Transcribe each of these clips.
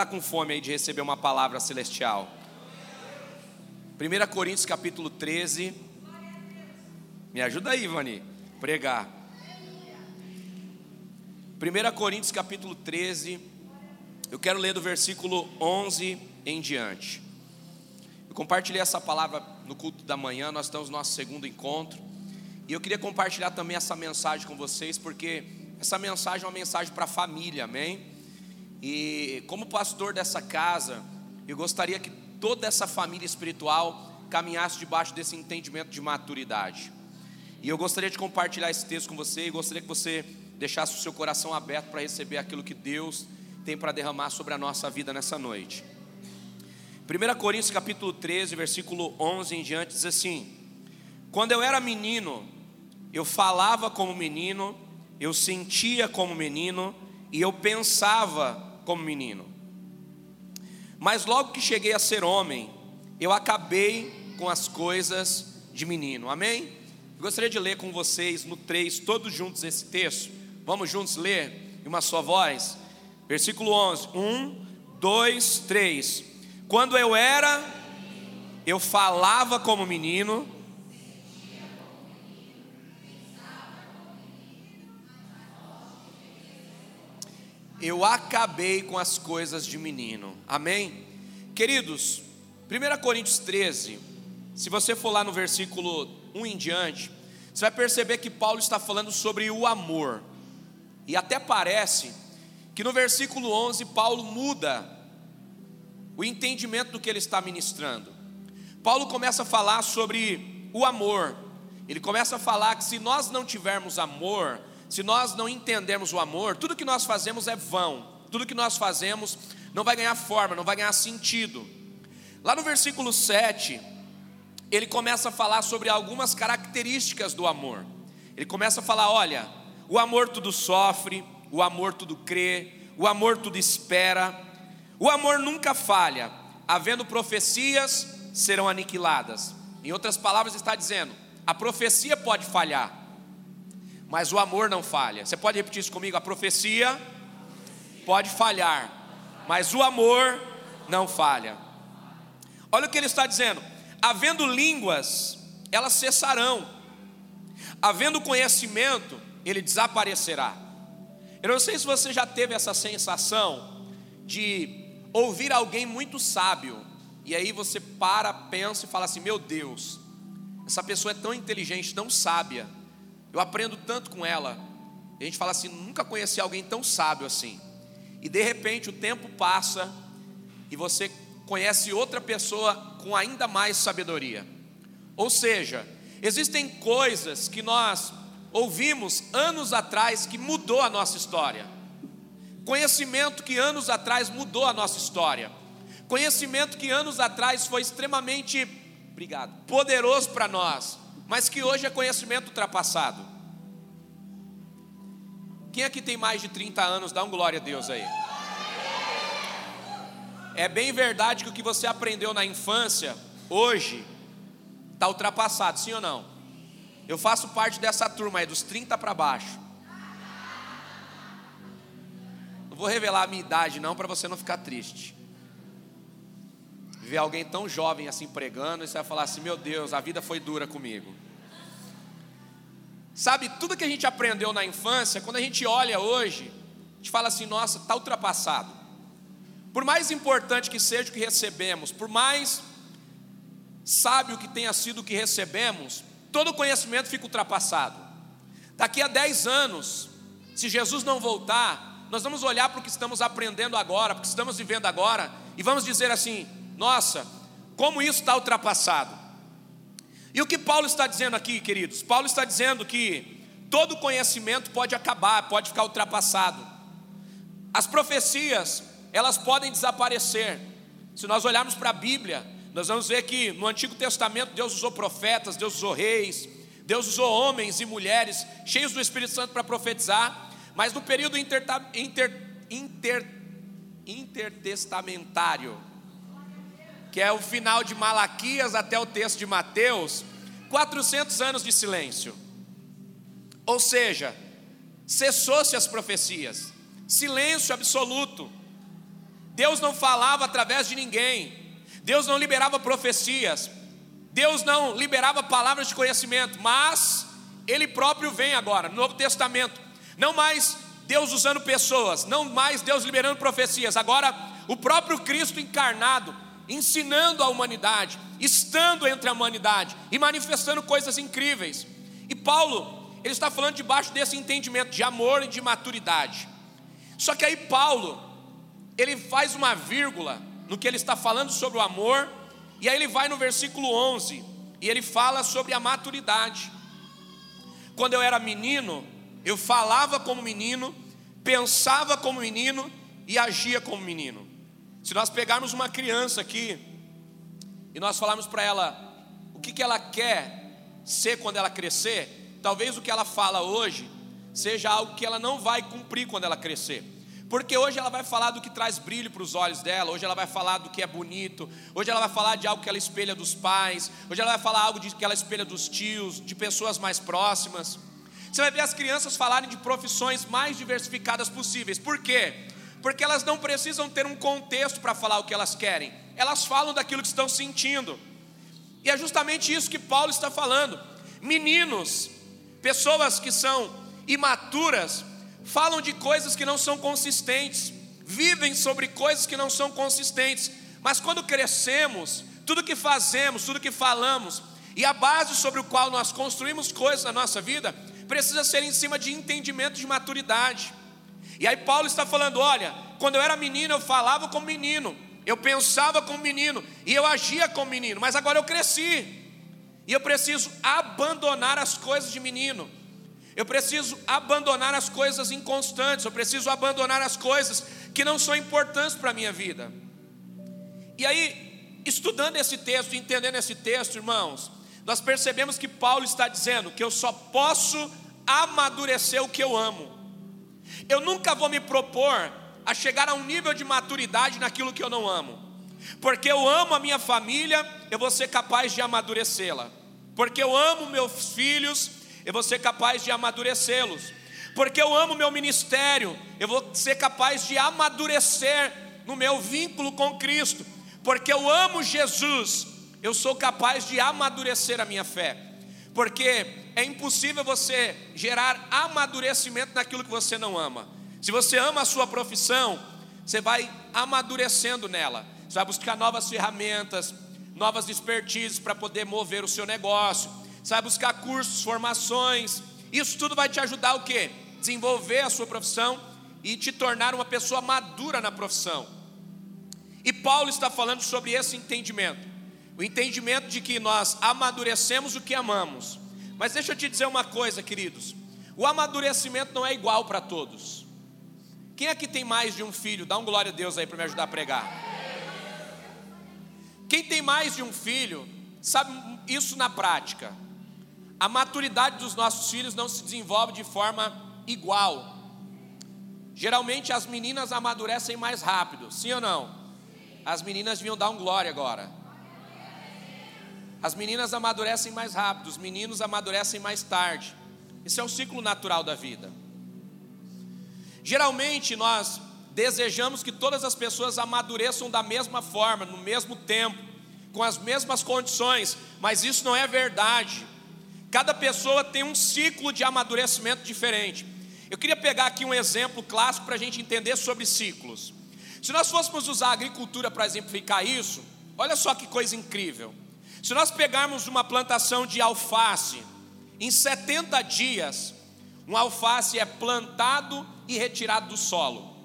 está com fome aí de receber uma palavra celestial? 1 Coríntios capítulo 13. Me ajuda aí, Ivani, pregar. 1 Coríntios capítulo 13. Eu quero ler do versículo 11 em diante. Eu compartilhei essa palavra no culto da manhã, nós estamos no nosso segundo encontro. E eu queria compartilhar também essa mensagem com vocês, porque essa mensagem é uma mensagem para a família, amém? E como pastor dessa casa, eu gostaria que toda essa família espiritual caminhasse debaixo desse entendimento de maturidade. E eu gostaria de compartilhar esse texto com você e gostaria que você deixasse o seu coração aberto para receber aquilo que Deus tem para derramar sobre a nossa vida nessa noite. 1 Coríntios capítulo 13, versículo 11 em diante diz assim: Quando eu era menino, eu falava como menino, eu sentia como menino e eu pensava como menino. Mas logo que cheguei a ser homem, eu acabei com as coisas de menino. Amém? Eu gostaria de ler com vocês no 3, todos juntos esse texto. Vamos juntos ler em uma só voz? Versículo 11: 1, 2, 3. Quando eu era, eu falava como menino, eu acabei com as coisas de menino. Amém? Queridos, 1 Coríntios 13, se você for lá no versículo 1 em diante, você vai perceber que Paulo está falando sobre o amor. E até parece que no versículo 11 Paulo muda o entendimento do que ele está ministrando. Paulo começa a falar sobre o amor. Ele começa a falar que se nós não tivermos amor, se nós não entendermos o amor, tudo que nós fazemos é vão, tudo que nós fazemos não vai ganhar forma, não vai ganhar sentido. Lá no versículo 7, ele começa a falar sobre algumas características do amor. Ele começa a falar: olha, o amor tudo sofre, o amor tudo crê, o amor tudo espera, o amor nunca falha, havendo profecias, serão aniquiladas. Em outras palavras, está dizendo: a profecia pode falhar, mas o amor não falha. Você pode repetir isso comigo? A profecia pode falhar, mas o amor não falha. Olha o que ele está dizendo: havendo línguas, elas cessarão, havendo conhecimento, ele desaparecerá. Eu não sei se você já teve essa sensação de ouvir alguém muito sábio, e aí você para, pensa e fala assim: meu Deus, essa pessoa é tão inteligente, tão sábia eu aprendo tanto com ela. A gente fala assim: nunca conheci alguém tão sábio assim. E de repente o tempo passa e você conhece outra pessoa com ainda mais sabedoria. Ou seja, existem coisas que nós ouvimos anos atrás que mudou a nossa história. Conhecimento que anos atrás mudou a nossa história. Conhecimento que anos atrás foi extremamente, obrigado, poderoso para nós mas que hoje é conhecimento ultrapassado. Quem aqui tem mais de 30 anos, dá um glória a Deus aí. É bem verdade que o que você aprendeu na infância, hoje, está ultrapassado, sim ou não? Eu faço parte dessa turma aí, dos 30 para baixo. Não vou revelar a minha idade, não, para você não ficar triste ver alguém tão jovem assim pregando, e você vai falar assim: meu Deus, a vida foi dura comigo. Sabe, tudo que a gente aprendeu na infância, quando a gente olha hoje, a gente fala assim: nossa, está ultrapassado. Por mais importante que seja o que recebemos, por mais sábio que tenha sido o que recebemos, todo conhecimento fica ultrapassado. Daqui a 10 anos, se Jesus não voltar, nós vamos olhar para o que estamos aprendendo agora, para o que estamos vivendo agora, e vamos dizer assim: nossa, como isso está ultrapassado. E o que Paulo está dizendo aqui, queridos? Paulo está dizendo que todo conhecimento pode acabar, pode ficar ultrapassado. As profecias, elas podem desaparecer. Se nós olharmos para a Bíblia, nós vamos ver que no Antigo Testamento Deus usou profetas, Deus usou reis, Deus usou homens e mulheres cheios do Espírito Santo para profetizar, mas no período inter, inter, inter, intertestamentário, que é o final de Malaquias até o texto de Mateus, 400 anos de silêncio. Ou seja, cessou-se as profecias, silêncio absoluto. Deus não falava através de ninguém, Deus não liberava profecias, Deus não liberava palavras de conhecimento, mas Ele próprio vem agora, no Novo Testamento, não mais Deus usando pessoas, não mais Deus liberando profecias, agora o próprio Cristo encarnado, ensinando a humanidade, estando entre a humanidade e manifestando coisas incríveis. E Paulo, ele está falando debaixo desse entendimento de amor e de maturidade. Só que aí Paulo, ele faz uma vírgula no que ele está falando sobre o amor, e aí ele vai no versículo 11 e ele fala sobre a maturidade. Quando eu era menino, eu falava como menino, pensava como menino e agia como menino. Se nós pegarmos uma criança aqui e nós falarmos para ela o que, que ela quer ser quando ela crescer, talvez o que ela fala hoje seja algo que ela não vai cumprir quando ela crescer. Porque hoje ela vai falar do que traz brilho para os olhos dela, hoje ela vai falar do que é bonito, hoje ela vai falar de algo que ela espelha dos pais, hoje ela vai falar algo de que ela espelha dos tios, de pessoas mais próximas. Você vai ver as crianças falarem de profissões mais diversificadas possíveis. Por quê? Porque elas não precisam ter um contexto para falar o que elas querem. Elas falam daquilo que estão sentindo. E é justamente isso que Paulo está falando. Meninos, pessoas que são imaturas, falam de coisas que não são consistentes, vivem sobre coisas que não são consistentes. Mas quando crescemos, tudo que fazemos, tudo que falamos, e a base sobre o qual nós construímos coisas na nossa vida, precisa ser em cima de entendimento de maturidade. E aí Paulo está falando: olha, quando eu era menino, eu falava como menino, eu pensava como menino, e eu agia como menino, mas agora eu cresci, e eu preciso abandonar as coisas de menino, eu preciso abandonar as coisas inconstantes, eu preciso abandonar as coisas que não são importantes para a minha vida. E aí, estudando esse texto, entendendo esse texto, irmãos, nós percebemos que Paulo está dizendo que eu só posso amadurecer o que eu amo. Eu nunca vou me propor a chegar a um nível de maturidade naquilo que eu não amo. Porque eu amo a minha família, eu vou ser capaz de amadurecê-la. Porque eu amo meus filhos, eu vou ser capaz de amadurecê-los. Porque eu amo meu ministério, eu vou ser capaz de amadurecer no meu vínculo com Cristo. Porque eu amo Jesus, eu sou capaz de amadurecer a minha fé. Porque é impossível você gerar amadurecimento naquilo que você não ama. Se você ama a sua profissão, você vai amadurecendo nela. Você vai buscar novas ferramentas, novas expertises para poder mover o seu negócio. Você vai buscar cursos, formações. Isso tudo vai te ajudar o quê? Desenvolver a sua profissão e te tornar uma pessoa madura na profissão. E Paulo está falando sobre esse entendimento. O entendimento de que nós amadurecemos o que amamos. Mas deixa eu te dizer uma coisa, queridos. O amadurecimento não é igual para todos. Quem aqui tem mais de um filho? Dá um glória a Deus aí para me ajudar a pregar. Quem tem mais de um filho, sabe isso na prática. A maturidade dos nossos filhos não se desenvolve de forma igual. Geralmente as meninas amadurecem mais rápido, sim ou não? As meninas deviam dar um glória agora. As meninas amadurecem mais rápido, os meninos amadurecem mais tarde. Esse é o ciclo natural da vida. Geralmente nós desejamos que todas as pessoas amadureçam da mesma forma, no mesmo tempo, com as mesmas condições, mas isso não é verdade. Cada pessoa tem um ciclo de amadurecimento diferente. Eu queria pegar aqui um exemplo clássico para a gente entender sobre ciclos. Se nós fôssemos usar a agricultura para exemplificar isso, olha só que coisa incrível. Se nós pegarmos uma plantação de alface, em 70 dias, um alface é plantado e retirado do solo.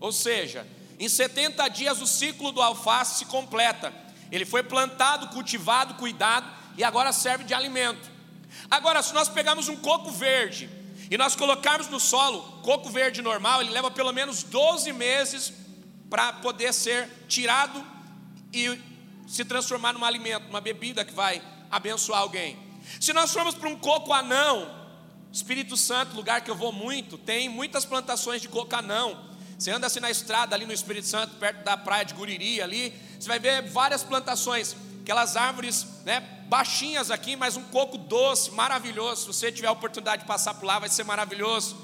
Ou seja, em 70 dias o ciclo do alface se completa. Ele foi plantado, cultivado, cuidado e agora serve de alimento. Agora, se nós pegarmos um coco verde e nós colocarmos no solo, coco verde normal, ele leva pelo menos 12 meses para poder ser tirado e se transformar num alimento, numa bebida que vai abençoar alguém. Se nós formos para um coco anão, Espírito Santo, lugar que eu vou muito, tem muitas plantações de coco anão. Você anda assim na estrada ali no Espírito Santo, perto da praia de Guriri ali, você vai ver várias plantações, aquelas árvores, né, baixinhas aqui, mas um coco doce, maravilhoso. Se você tiver a oportunidade de passar por lá, vai ser maravilhoso.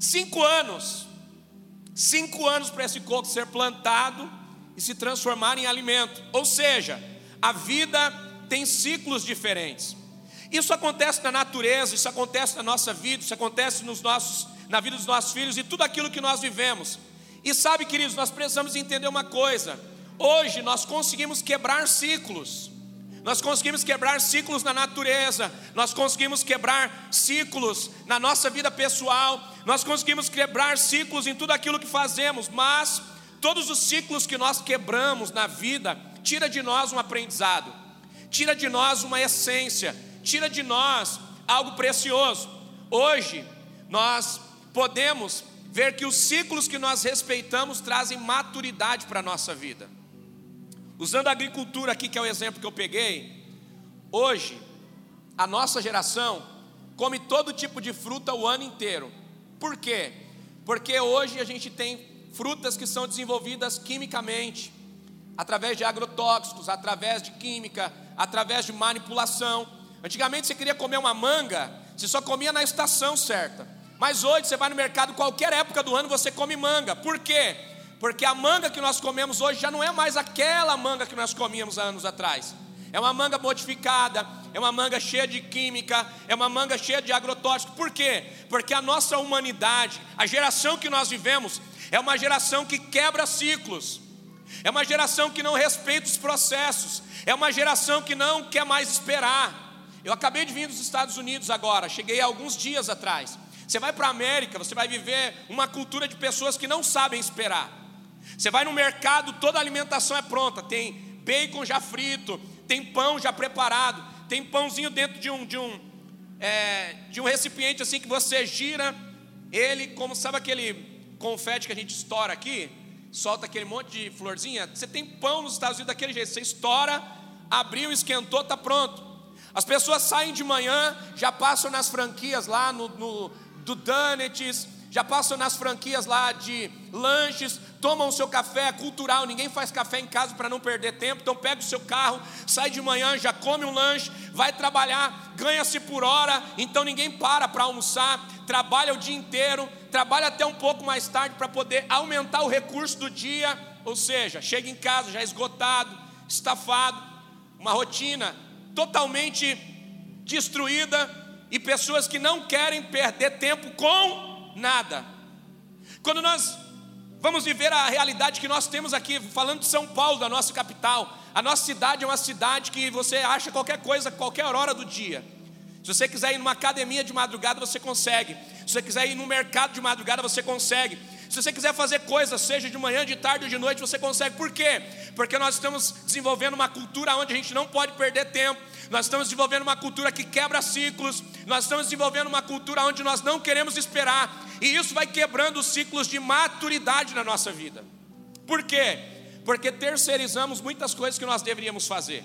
Cinco anos, Cinco anos para esse coco ser plantado e se transformar em alimento. Ou seja, a vida tem ciclos diferentes. Isso acontece na natureza, isso acontece na nossa vida, isso acontece nos nossos, na vida dos nossos filhos e tudo aquilo que nós vivemos. E sabe, queridos, nós precisamos entender uma coisa: hoje nós conseguimos quebrar ciclos. Nós conseguimos quebrar ciclos na natureza, nós conseguimos quebrar ciclos na nossa vida pessoal, nós conseguimos quebrar ciclos em tudo aquilo que fazemos, mas todos os ciclos que nós quebramos na vida, tira de nós um aprendizado, tira de nós uma essência, tira de nós algo precioso. Hoje, nós podemos ver que os ciclos que nós respeitamos trazem maturidade para a nossa vida. Usando a agricultura aqui, que é o exemplo que eu peguei, hoje, a nossa geração come todo tipo de fruta o ano inteiro. Por quê? Porque hoje a gente tem frutas que são desenvolvidas quimicamente, através de agrotóxicos, através de química, através de manipulação. Antigamente você queria comer uma manga, você só comia na estação certa. Mas hoje você vai no mercado, qualquer época do ano você come manga. Por quê? Porque a manga que nós comemos hoje já não é mais aquela manga que nós comíamos há anos atrás. É uma manga modificada, é uma manga cheia de química, é uma manga cheia de agrotóxico. Por quê? Porque a nossa humanidade, a geração que nós vivemos, é uma geração que quebra ciclos. É uma geração que não respeita os processos. É uma geração que não quer mais esperar. Eu acabei de vir dos Estados Unidos agora, cheguei alguns dias atrás. Você vai para a América, você vai viver uma cultura de pessoas que não sabem esperar. Você vai no mercado, toda a alimentação é pronta. Tem bacon já frito, tem pão já preparado, tem pãozinho dentro de um, de um, é, de um recipiente assim que você gira ele, como sabe aquele confete que a gente estoura aqui, solta aquele monte de florzinha. Você tem pão nos Estados Unidos daquele jeito, você estoura, abriu, esquentou, está pronto. As pessoas saem de manhã, já passam nas franquias lá no, no do Donuts, já passam nas franquias lá de lanches, tomam o seu café, é cultural, ninguém faz café em casa para não perder tempo, então pega o seu carro, sai de manhã, já come um lanche, vai trabalhar, ganha-se por hora, então ninguém para para almoçar, trabalha o dia inteiro, trabalha até um pouco mais tarde para poder aumentar o recurso do dia, ou seja, chega em casa já esgotado, estafado, uma rotina totalmente destruída e pessoas que não querem perder tempo com nada. Quando nós vamos viver a realidade que nós temos aqui, falando de São Paulo, da nossa capital, a nossa cidade é uma cidade que você acha qualquer coisa, qualquer hora do dia. Se você quiser ir numa academia de madrugada, você consegue. Se você quiser ir no mercado de madrugada, você consegue. Se você quiser fazer coisas, seja de manhã, de tarde ou de noite, você consegue. Por quê? Porque nós estamos desenvolvendo uma cultura onde a gente não pode perder tempo. Nós estamos desenvolvendo uma cultura que quebra ciclos. Nós estamos desenvolvendo uma cultura onde nós não queremos esperar. E isso vai quebrando os ciclos de maturidade na nossa vida. Por quê? Porque terceirizamos muitas coisas que nós deveríamos fazer.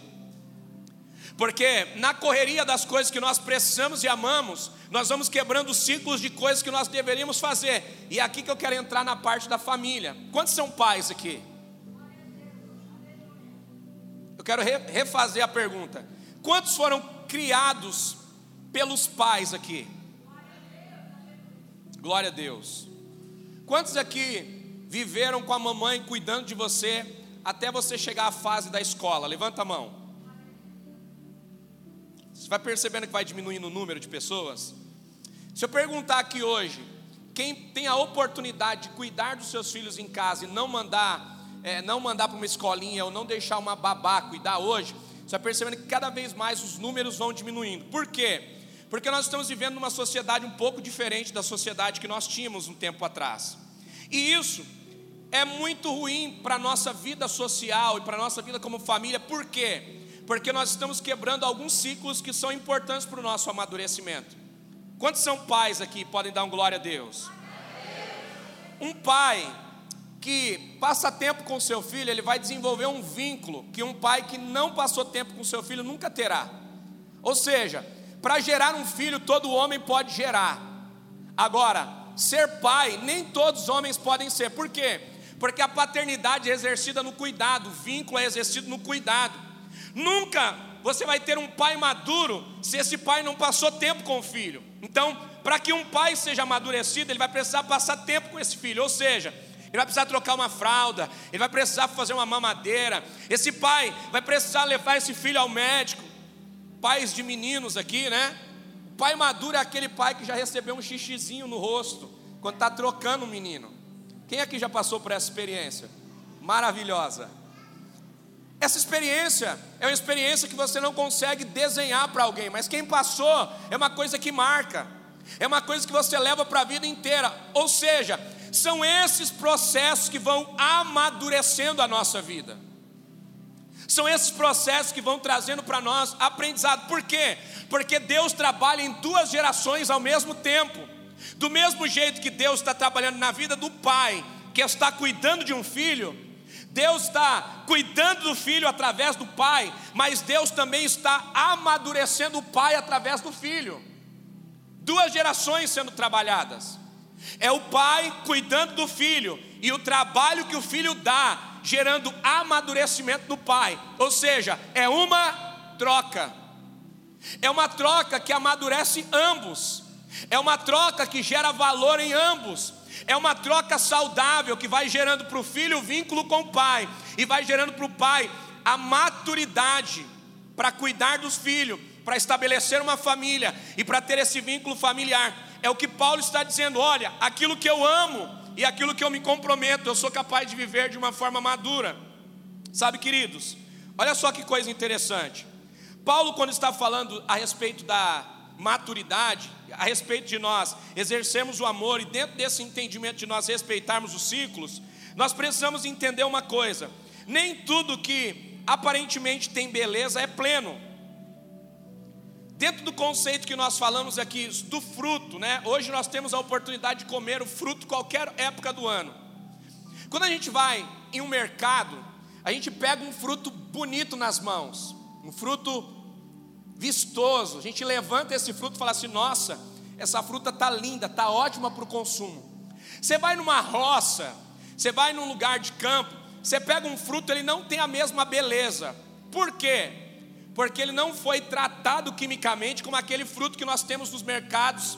Porque na correria das coisas que nós precisamos e amamos, nós vamos quebrando ciclos de coisas que nós deveríamos fazer. E é aqui que eu quero entrar na parte da família. Quantos são pais aqui? Eu quero refazer a pergunta. Quantos foram criados pelos pais aqui? Glória a Deus. Quantos aqui viveram com a mamãe cuidando de você até você chegar à fase da escola? Levanta a mão. Você vai percebendo que vai diminuindo o número de pessoas? Se eu perguntar aqui hoje, quem tem a oportunidade de cuidar dos seus filhos em casa e não mandar, é, não mandar para uma escolinha ou não deixar uma babá cuidar hoje, você vai percebendo que cada vez mais os números vão diminuindo. Por quê? Porque nós estamos vivendo numa sociedade um pouco diferente da sociedade que nós tínhamos um tempo atrás. E isso é muito ruim para a nossa vida social e para a nossa vida como família. Por quê? Porque nós estamos quebrando alguns ciclos que são importantes para o nosso amadurecimento. Quantos são pais aqui? Podem dar um glória a Deus. Um pai que passa tempo com seu filho, ele vai desenvolver um vínculo que um pai que não passou tempo com seu filho nunca terá. Ou seja, para gerar um filho, todo homem pode gerar. Agora, ser pai, nem todos os homens podem ser. Por quê? Porque a paternidade é exercida no cuidado, o vínculo é exercido no cuidado. Nunca você vai ter um pai maduro se esse pai não passou tempo com o filho. Então, para que um pai seja amadurecido, ele vai precisar passar tempo com esse filho. Ou seja, ele vai precisar trocar uma fralda, ele vai precisar fazer uma mamadeira. Esse pai vai precisar levar esse filho ao médico. Pais de meninos aqui, né? O pai maduro é aquele pai que já recebeu um xixizinho no rosto quando está trocando o menino. Quem aqui já passou por essa experiência? Maravilhosa. Essa experiência é uma experiência que você não consegue desenhar para alguém, mas quem passou é uma coisa que marca, é uma coisa que você leva para a vida inteira. Ou seja, são esses processos que vão amadurecendo a nossa vida. São esses processos que vão trazendo para nós aprendizado. Por quê? Porque Deus trabalha em duas gerações ao mesmo tempo. Do mesmo jeito que Deus está trabalhando na vida do pai, que está cuidando de um filho, Deus está cuidando do filho através do pai, mas Deus também está amadurecendo o pai através do filho. Duas gerações sendo trabalhadas. É o pai cuidando do filho e o trabalho que o filho dá, gerando amadurecimento do pai. Ou seja, é uma troca. É uma troca que amadurece ambos. É uma troca que gera valor em ambos. É uma troca saudável que vai gerando para o filho o vínculo com o pai e vai gerando para o pai a maturidade para cuidar dos filhos, para estabelecer uma família e para ter esse vínculo familiar. É o que Paulo está dizendo: olha, aquilo que eu amo e aquilo que eu me comprometo, eu sou capaz de viver de uma forma madura. Sabe, queridos, olha só que coisa interessante. Paulo, quando está falando a respeito da maturidade, a respeito de nós exercermos o amor e dentro desse entendimento de nós respeitarmos os ciclos, nós precisamos entender uma coisa: nem tudo que aparentemente tem beleza é pleno. Dentro do conceito que nós falamos aqui do fruto, né? Hoje nós temos a oportunidade de comer o fruto qualquer época do ano. Quando a gente vai em um mercado, a gente pega um fruto bonito nas mãos, um fruto vistoso. A gente levanta esse fruto e fala assim: nossa, essa fruta está linda, está ótima para o consumo. Você vai numa roça, você vai num lugar de campo, você pega um fruto, ele não tem a mesma beleza. Por quê? Porque ele não foi tratado quimicamente como aquele fruto que nós temos nos mercados,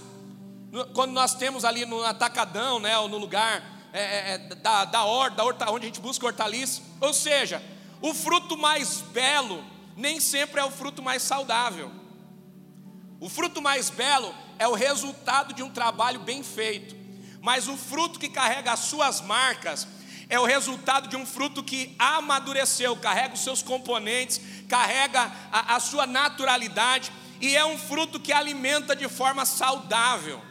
quando nós temos ali no atacadão, né, ou no lugar é, é, é da, da horta, da horta, onde a gente busca hortaliça. Ou seja, o fruto mais belo nem sempre é o fruto mais saudável. O fruto mais belo é o resultado de um trabalho bem feito, mas o fruto que carrega as suas marcas é o resultado de um fruto que amadureceu, carrega os seus componentes, carrega a, a sua naturalidade e é um fruto que alimenta de forma saudável.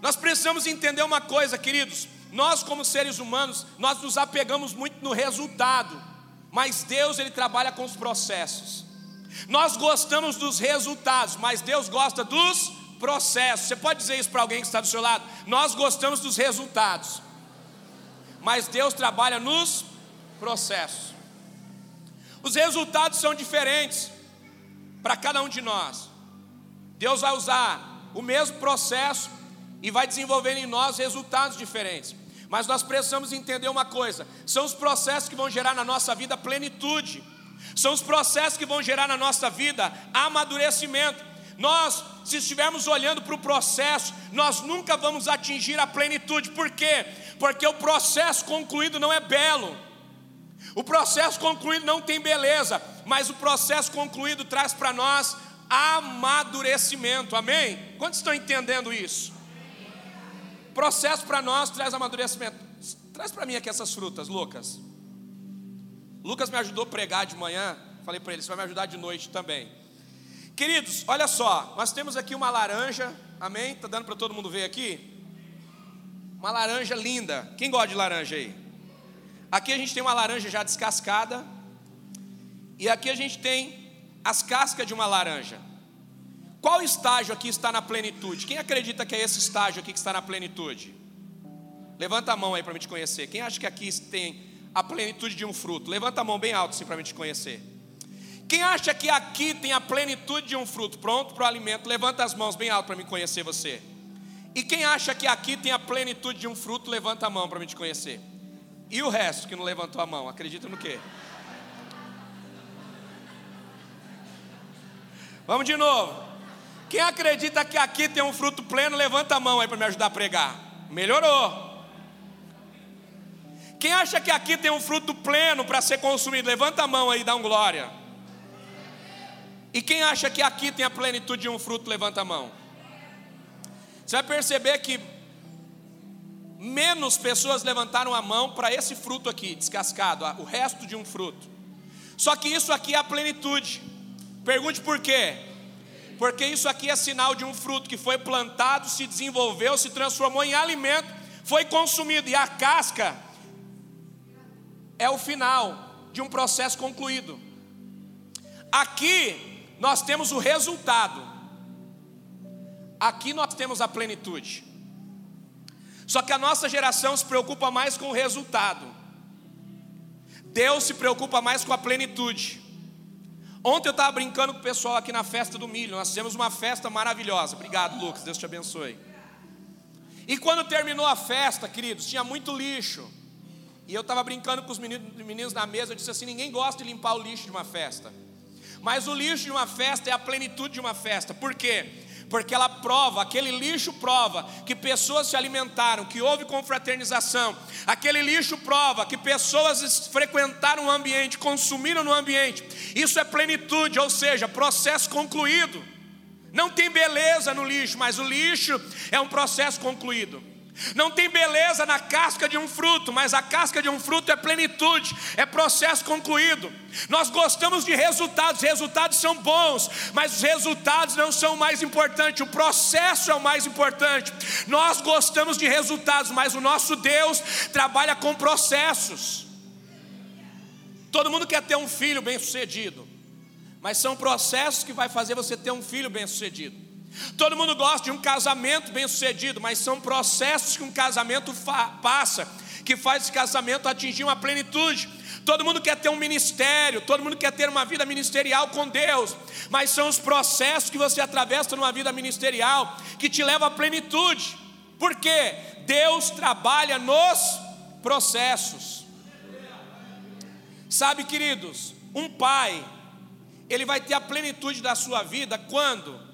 Nós precisamos entender uma coisa, queridos. Nós, como seres humanos, nós nos apegamos muito no resultado. Mas Deus ele trabalha com os processos. Nós gostamos dos resultados, mas Deus gosta dos processos. Você pode dizer isso para alguém que está do seu lado? Nós gostamos dos resultados, mas Deus trabalha nos processos. Os resultados são diferentes para cada um de nós. Deus vai usar o mesmo processo e vai desenvolvendo em nós resultados diferentes. Mas nós precisamos entender uma coisa: são os processos que vão gerar na nossa vida plenitude, são os processos que vão gerar na nossa vida amadurecimento. Nós, se estivermos olhando para o processo, nós nunca vamos atingir a plenitude, por quê? Porque o processo concluído não é belo, o processo concluído não tem beleza, mas o processo concluído traz para nós amadurecimento, amém? Quantos estão entendendo isso? Processo para nós traz amadurecimento. Traz para mim aqui essas frutas, Lucas. Lucas me ajudou a pregar de manhã. Falei para ele, você vai me ajudar de noite também. Queridos, olha só, nós temos aqui uma laranja, amém? Tá dando para todo mundo ver aqui? Uma laranja linda. Quem gosta de laranja aí? Aqui a gente tem uma laranja já descascada. E aqui a gente tem as cascas de uma laranja. Qual estágio aqui está na plenitude? Quem acredita que é esse estágio aqui que está na plenitude? Levanta a mão aí para me te conhecer. Quem acha que aqui tem a plenitude de um fruto? Levanta a mão bem alto assim para me te conhecer. Quem acha que aqui tem a plenitude de um fruto pronto para o alimento? Levanta as mãos bem alto para me conhecer você. E quem acha que aqui tem a plenitude de um fruto? Levanta a mão para me te conhecer. E o resto que não levantou a mão? Acredita no quê? Vamos de novo. Quem acredita que aqui tem um fruto pleno, levanta a mão aí para me ajudar a pregar. Melhorou. Quem acha que aqui tem um fruto pleno para ser consumido? Levanta a mão aí, dá um glória. E quem acha que aqui tem a plenitude de um fruto? Levanta a mão. Você vai perceber que menos pessoas levantaram a mão para esse fruto aqui, descascado, o resto de um fruto. Só que isso aqui é a plenitude. Pergunte por quê? Porque isso aqui é sinal de um fruto que foi plantado, se desenvolveu, se transformou em alimento, foi consumido, e a casca é o final de um processo concluído. Aqui nós temos o resultado, aqui nós temos a plenitude. Só que a nossa geração se preocupa mais com o resultado. Deus se preocupa mais com a plenitude. Ontem eu estava brincando com o pessoal aqui na festa do milho. Nós fizemos uma festa maravilhosa. Obrigado, Lucas. Deus te abençoe. E quando terminou a festa, queridos, tinha muito lixo. E eu estava brincando com os meninos, na mesa. Eu disse assim: ninguém gosta de limpar o lixo de uma festa. Mas o lixo de uma festa é a plenitude de uma festa. Por quê? Porque ela prova, aquele lixo prova que pessoas se alimentaram, que houve confraternização, aquele lixo prova que pessoas frequentaram o ambiente, consumiram no ambiente. Isso é plenitude, ou seja, processo concluído. Não tem beleza no lixo, mas o lixo é um processo concluído. Não tem beleza na casca de um fruto, mas a casca de um fruto é plenitude, é processo concluído. Nós gostamos de resultados, resultados são bons, mas os resultados não são o mais importante, o processo é o mais importante. Nós gostamos de resultados, mas o nosso Deus trabalha com processos. Todo mundo quer ter um filho bem-sucedido, mas são processos que vai fazer você ter um filho bem-sucedido. Todo mundo gosta de um casamento bem-sucedido, mas são processos que um casamento passa, que faz esse casamento atingir uma plenitude. Todo mundo quer ter um ministério, todo mundo quer ter uma vida ministerial com Deus, mas são os processos que você atravessa numa vida ministerial que te leva à plenitude. Por quê? Deus trabalha nos processos. Sabe, queridos, um pai, ele vai ter a plenitude da sua vida quando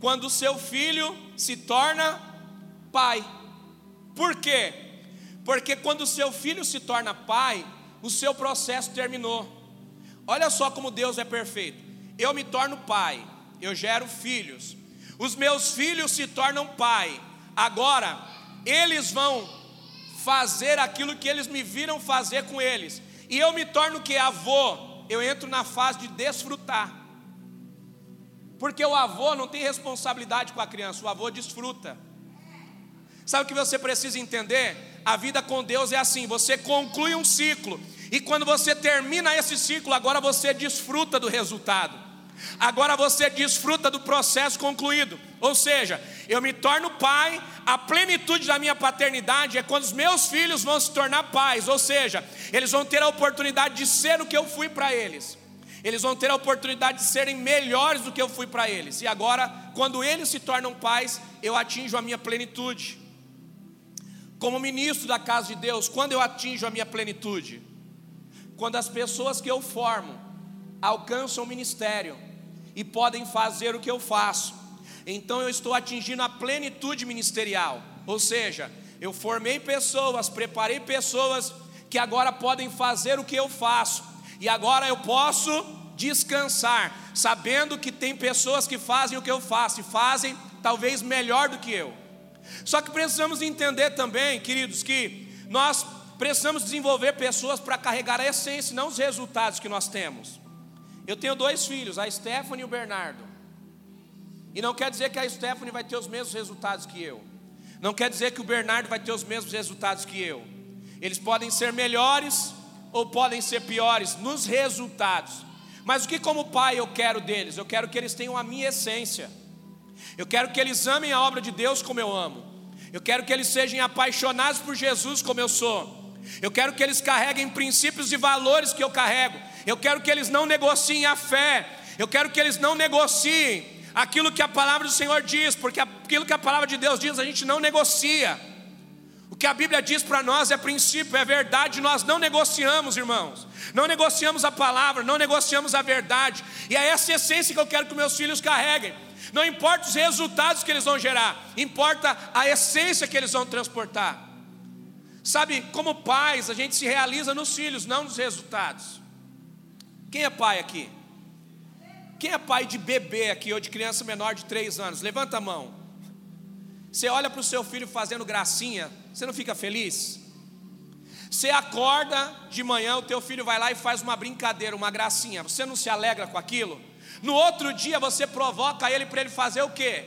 quando o seu filho se torna pai. Por quê? Porque quando o seu filho se torna pai, o seu processo terminou. Olha só como Deus é perfeito. Eu me torno pai, eu gero filhos. Os meus filhos se tornam pai. Agora, eles vão fazer aquilo que eles me viram fazer com eles. E eu me torno que avô, eu entro na fase de desfrutar. Porque o avô não tem responsabilidade com a criança, o avô desfruta. Sabe o que você precisa entender? A vida com Deus é assim: você conclui um ciclo, e quando você termina esse ciclo, agora você desfruta do resultado. Agora você desfruta do processo concluído. Ou seja, eu me torno pai, a plenitude da minha paternidade é quando os meus filhos vão se tornar pais, ou seja, eles vão ter a oportunidade de ser o que eu fui para eles. Eles vão ter a oportunidade de serem melhores do que eu fui para eles. E agora, quando eles se tornam pais, eu atinjo a minha plenitude. Como ministro da casa de Deus, quando eu atinjo a minha plenitude? Quando as pessoas que eu formo alcançam o ministério e podem fazer o que eu faço. Então eu estou atingindo a plenitude ministerial. Ou seja, eu formei pessoas, preparei pessoas que agora podem fazer o que eu faço e agora eu posso descansar, sabendo que tem pessoas que fazem o que eu faço e fazem talvez melhor do que eu. Só que precisamos entender também, queridos, que nós precisamos desenvolver pessoas para carregar a essência, não os resultados que nós temos. Eu tenho dois filhos, a Stephanie e o Bernardo. E não quer dizer que a Stephanie vai ter os mesmos resultados que eu. Não quer dizer que o Bernardo vai ter os mesmos resultados que eu. Eles podem ser melhores ou podem ser piores nos resultados. Mas o que, como pai, eu quero deles? Eu quero que eles tenham a minha essência. Eu quero que eles amem a obra de Deus como eu amo. Eu quero que eles sejam apaixonados por Jesus como eu sou. Eu quero que eles carreguem princípios e valores que eu carrego. Eu quero que eles não negociem a fé. Eu quero que eles não negociem aquilo que a palavra do Senhor diz, porque aquilo que a palavra de Deus diz a gente não negocia que a Bíblia diz para nós é princípio, é verdade, nós não negociamos, irmãos. Não negociamos a palavra, não negociamos a verdade. E é essa essência que eu quero que meus filhos carreguem. Não importa os resultados que eles vão gerar, importa a essência que eles vão transportar. Sabe, como pais, a gente se realiza nos filhos, não nos resultados. Quem é pai aqui? Quem é pai de bebê aqui ou de criança menor de 3 anos? Levanta a mão. Você olha para o seu filho fazendo gracinha, você não fica feliz? Você acorda de manhã, o teu filho vai lá e faz uma brincadeira, uma gracinha. Você não se alegra com aquilo? No outro dia você provoca ele para ele fazer o quê?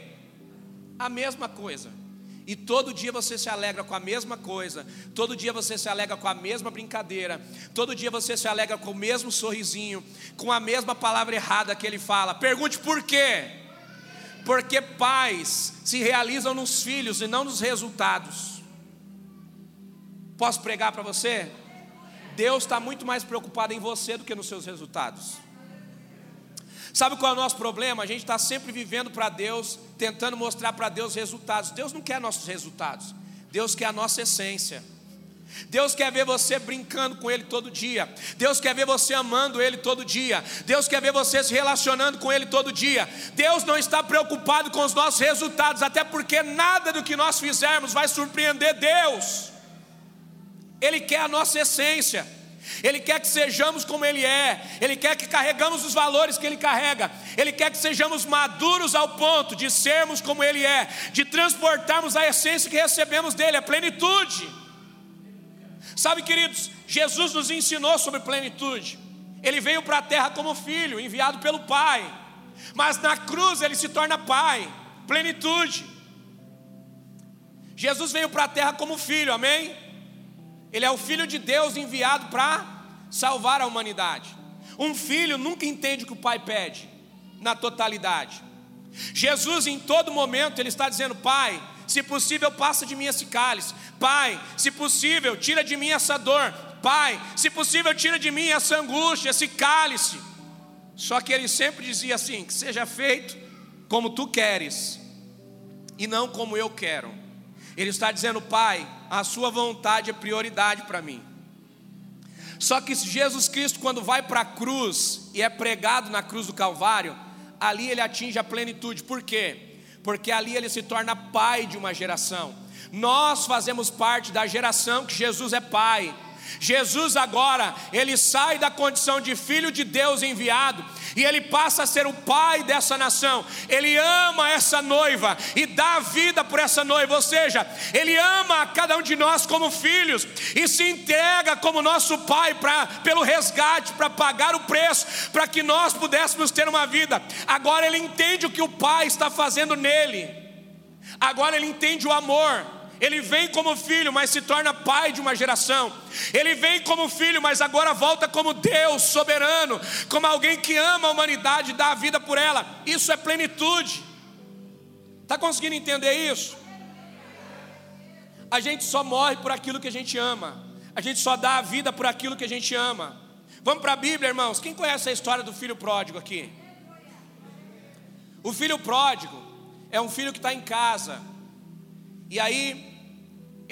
A mesma coisa. E todo dia você se alegra com a mesma coisa, todo dia você se alegra com a mesma brincadeira, todo dia você se alegra com o mesmo sorrisinho, com a mesma palavra errada que ele fala. Pergunte por quê? Porque pais se realizam nos filhos e não nos resultados. Posso pregar para você? Deus está muito mais preocupado em você do que nos seus resultados. Sabe qual é o nosso problema? A gente está sempre vivendo para Deus, tentando mostrar para Deus resultados. Deus não quer nossos resultados, Deus quer a nossa essência. Deus quer ver você brincando com Ele todo dia. Deus quer ver você amando Ele todo dia. Deus quer ver você se relacionando com Ele todo dia. Deus não está preocupado com os nossos resultados, até porque nada do que nós fizermos vai surpreender Deus. Ele quer a nossa essência. Ele quer que sejamos como Ele é, Ele quer que carregamos os valores que Ele carrega, Ele quer que sejamos maduros ao ponto de sermos como Ele é, de transportarmos a essência que recebemos dEle, a plenitude. Sabe, queridos, Jesus nos ensinou sobre plenitude. Ele veio para a terra como filho, enviado pelo Pai, mas na cruz ele se torna Pai, plenitude. Jesus veio para a terra como filho, amém? Ele é o filho de Deus enviado para salvar a humanidade. Um filho nunca entende o que o pai pede, na totalidade. Jesus, em todo momento, ele está dizendo: Pai, se possível, passa de mim esse cálice. Pai, se possível, tira de mim essa dor. Pai, se possível, tira de mim essa angústia, esse cálice. Só que ele sempre dizia assim: que seja feito como tu queres, e não como eu quero. Ele está dizendo, Pai, a Sua vontade é prioridade para mim. Só que Jesus Cristo, quando vai para a cruz e é pregado na cruz do Calvário, ali ele atinge a plenitude. Por quê? Porque ali ele se torna pai de uma geração. Nós fazemos parte da geração que Jesus é pai. Jesus agora, ele sai da condição de filho de Deus enviado e ele passa a ser o pai dessa nação. Ele ama essa noiva e dá vida por essa noiva, ou seja, ele ama cada um de nós como filhos e se entrega como nosso pai para pelo resgate, para pagar o preço, para que nós pudéssemos ter uma vida. Agora ele entende o que o pai está fazendo nele. Agora ele entende o amor. Ele vem como filho, mas se torna pai de uma geração. Ele vem como filho, mas agora volta como Deus soberano, como alguém que ama a humanidade e dá a vida por ela. Isso é plenitude. Está conseguindo entender isso? A gente só morre por aquilo que a gente ama. A gente só dá a vida por aquilo que a gente ama. Vamos para a Bíblia, irmãos. Quem conhece a história do filho pródigo aqui? O filho pródigo é um filho que está em casa. E aí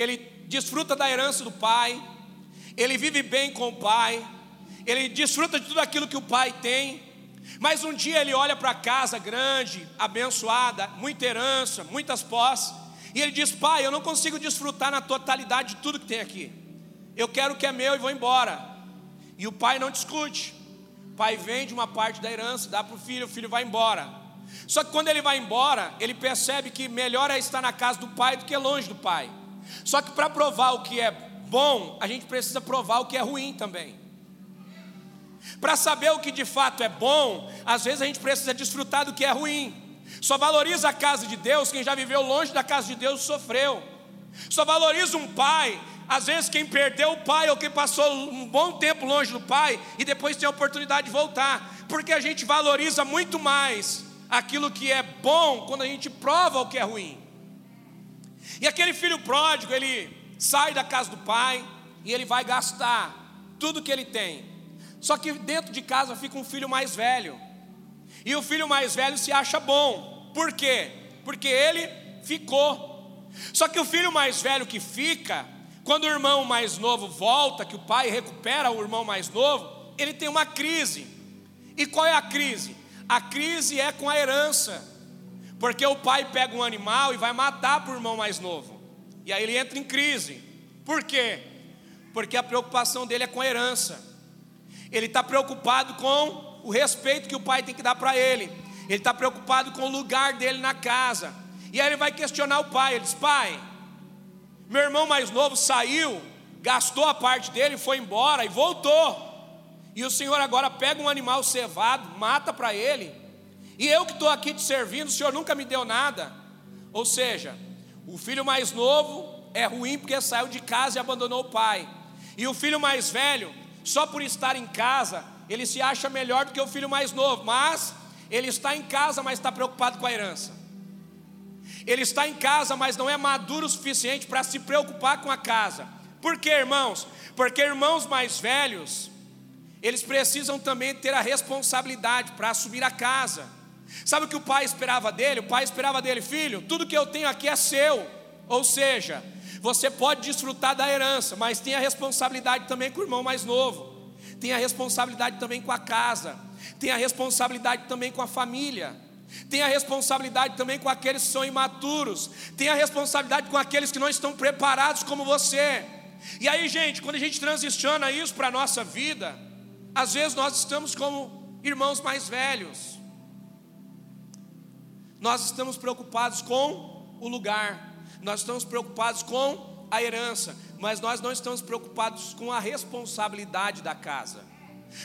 ele desfruta da herança do pai, ele vive bem com o pai, ele desfruta de tudo aquilo que o pai tem, mas um dia ele olha para a casa grande, abençoada, muita herança, muitas posses, e ele diz: Pai, eu não consigo desfrutar na totalidade de tudo que tem aqui, eu quero o que é meu e vou embora. E o pai não discute, o pai vende uma parte da herança, dá para o filho, o filho vai embora. Só que quando ele vai embora, ele percebe que melhor é estar na casa do pai do que longe do pai. Só que para provar o que é bom, a gente precisa provar o que é ruim também. Para saber o que de fato é bom, às vezes a gente precisa desfrutar do que é ruim. Só valoriza a casa de Deus quem já viveu longe da casa de Deus sofreu. Só valoriza um pai, às vezes quem perdeu o pai ou quem passou um bom tempo longe do pai e depois tem a oportunidade de voltar, porque a gente valoriza muito mais aquilo que é bom quando a gente prova o que é ruim. E aquele filho pródigo, ele sai da casa do pai e ele vai gastar tudo que ele tem. Só que dentro de casa fica um filho mais velho. E o filho mais velho se acha bom. Por quê? Porque ele ficou. Só que o filho mais velho que fica, quando o irmão mais novo volta, que o pai recupera o irmão mais novo, ele tem uma crise. E qual é a crise? A crise é com a herança. Porque o pai pega um animal e vai matar para o irmão mais novo. E aí ele entra em crise. Por quê? Porque a preocupação dele é com a herança. Ele está preocupado com o respeito que o pai tem que dar para ele. Ele está preocupado com o lugar dele na casa. E aí ele vai questionar o pai. Ele diz: Pai, meu irmão mais novo saiu, gastou a parte dele, foi embora e voltou. E o senhor agora pega um animal cevado, mata para ele. E eu que estou aqui te servindo, o senhor nunca me deu nada. Ou seja, o filho mais novo é ruim porque saiu de casa e abandonou o pai. E o filho mais velho, só por estar em casa, ele se acha melhor do que o filho mais novo, mas ele está em casa, mas está preocupado com a herança. Ele está em casa, mas não é maduro o suficiente para se preocupar com a casa. Por quê, irmãos? Porque irmãos mais velhos, eles precisam também ter a responsabilidade para assumir a casa. Sabe o que o pai esperava dele? O pai esperava dele, filho, tudo que eu tenho aqui é seu. Ou seja, você pode desfrutar da herança, mas tem a responsabilidade também com o irmão mais novo, tem a responsabilidade também com a casa, tem a responsabilidade também com a família. Tem a responsabilidade também com aqueles que são imaturos, tem a responsabilidade com aqueles que não estão preparados como você. E aí, gente, quando a gente transiciona isso para a nossa vida, às vezes nós estamos como irmãos mais velhos, nós estamos preocupados com o lugar, nós estamos preocupados com a herança, mas nós não estamos preocupados com a responsabilidade da casa.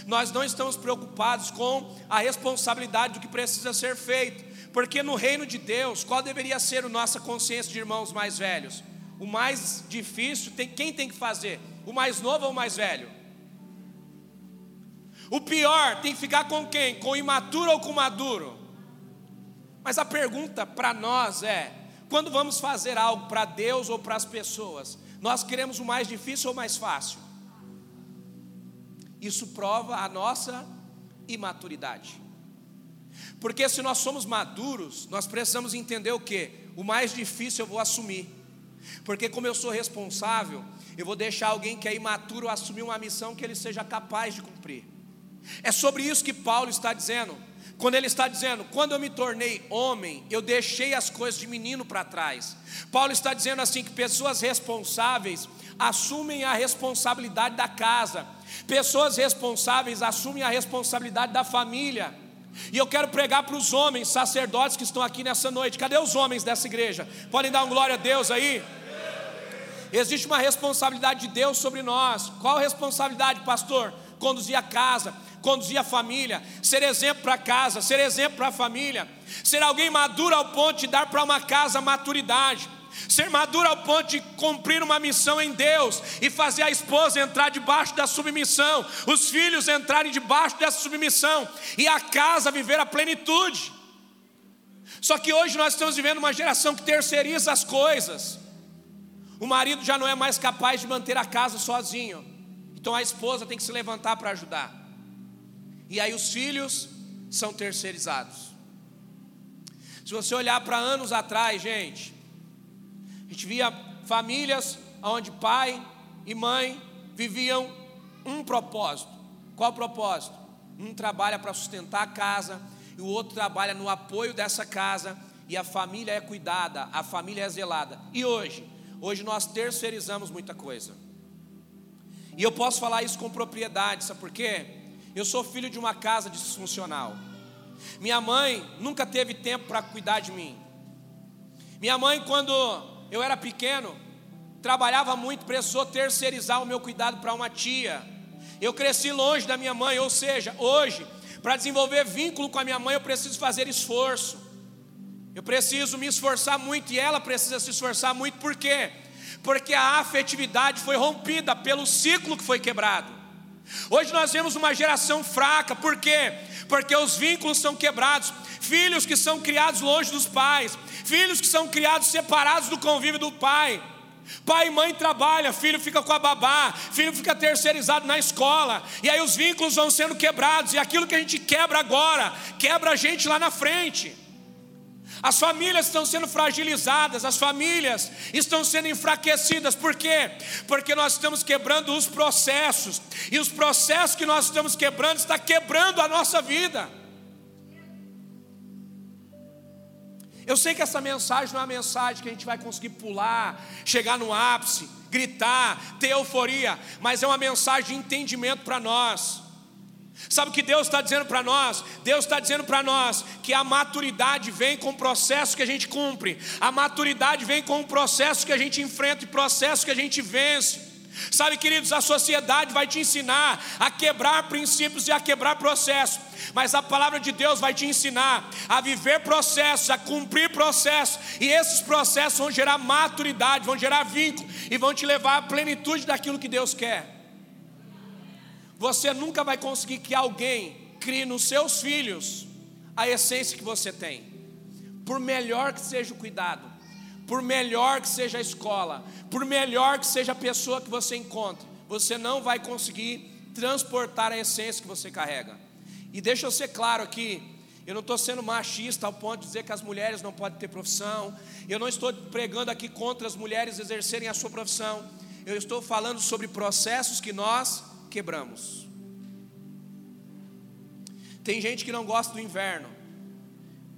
Nós não estamos preocupados com a responsabilidade do que precisa ser feito, porque no reino de Deus, qual deveria ser a nossa consciência de irmãos mais velhos? O mais difícil, tem, quem tem que fazer? O mais novo ou o mais velho? O pior tem que ficar com quem? Com o imaturo ou com o maduro? Mas a pergunta para nós é: quando vamos fazer algo para Deus ou para as pessoas, nós queremos o mais difícil ou o mais fácil? Isso prova a nossa imaturidade. Porque se nós somos maduros, nós precisamos entender o que? O mais difícil eu vou assumir. Porque como eu sou responsável, eu vou deixar alguém que é imaturo assumir uma missão que ele seja capaz de cumprir. É sobre isso que Paulo está dizendo. Quando ele está dizendo, quando eu me tornei homem, eu deixei as coisas de menino para trás. Paulo está dizendo assim que pessoas responsáveis assumem a responsabilidade da casa. Pessoas responsáveis assumem a responsabilidade da família. E eu quero pregar para os homens, sacerdotes que estão aqui nessa noite. Cadê os homens dessa igreja? Podem dar um glória a Deus aí? Existe uma responsabilidade de Deus sobre nós. Qual responsabilidade, pastor? Conduzir a casa, conduzir a família, ser exemplo para a casa, ser exemplo para a família, ser alguém maduro ao ponto de dar para uma casa maturidade, ser maduro ao ponto de cumprir uma missão em Deus e fazer a esposa entrar debaixo da submissão, os filhos entrarem debaixo dessa submissão e a casa viver a plenitude. Só que hoje nós estamos vivendo uma geração que terceiriza as coisas. O marido já não é mais capaz de manter a casa sozinho. Então a esposa tem que se levantar para ajudar. E aí os filhos são terceirizados. Se você olhar para anos atrás, gente, a gente via famílias onde pai e mãe viviam um propósito. Qual propósito? Um trabalha para sustentar a casa e o outro trabalha no apoio dessa casa e a família é cuidada, a família é zelada. E hoje, hoje nós terceirizamos muita coisa. E eu posso falar isso com propriedade, sabe por quê? Eu sou filho de uma casa disfuncional. Minha mãe nunca teve tempo para cuidar de mim. Minha mãe, quando eu era pequeno, trabalhava muito, precisou terceirizar o meu cuidado para uma tia. Eu cresci longe da minha mãe, ou seja, hoje, para desenvolver vínculo com a minha mãe, eu preciso fazer esforço. Eu preciso me esforçar muito e ela precisa se esforçar muito, por quê? Porque a afetividade foi rompida pelo ciclo que foi quebrado. Hoje nós vemos uma geração fraca, por quê? Porque os vínculos são quebrados, filhos que são criados longe dos pais, filhos que são criados separados do convívio do pai. Pai e mãe trabalham, filho fica com a babá, filho fica terceirizado na escola, e aí os vínculos vão sendo quebrados, e aquilo que a gente quebra agora, quebra a gente lá na frente. As famílias estão sendo fragilizadas, as famílias estão sendo enfraquecidas, por quê? Porque nós estamos quebrando os processos, e os processos que nós estamos quebrando está quebrando a nossa vida. Eu sei que essa mensagem não é uma mensagem que a gente vai conseguir pular, chegar no ápice, gritar, ter euforia, mas é uma mensagem de entendimento para nós. Sabe o que Deus está dizendo para nós? Deus está dizendo para nós que a maturidade vem com o processo que a gente cumpre, a maturidade vem com o processo que a gente enfrenta e processo que a gente vence. Sabe, queridos, a sociedade vai te ensinar a quebrar princípios e a quebrar processos, mas a palavra de Deus vai te ensinar a viver processos, a cumprir processos, e esses processos vão gerar maturidade, vão gerar vínculo e vão te levar à plenitude daquilo que Deus quer. Você nunca vai conseguir que alguém crie nos seus filhos a essência que você tem, por melhor que seja o cuidado, por melhor que seja a escola, por melhor que seja a pessoa que você encontre, você não vai conseguir transportar a essência que você carrega. E deixa eu ser claro aqui, eu não estou sendo machista ao ponto de dizer que as mulheres não podem ter profissão, eu não estou pregando aqui contra as mulheres exercerem a sua profissão, eu estou falando sobre processos que nós quebramos. Tem gente que não gosta do inverno,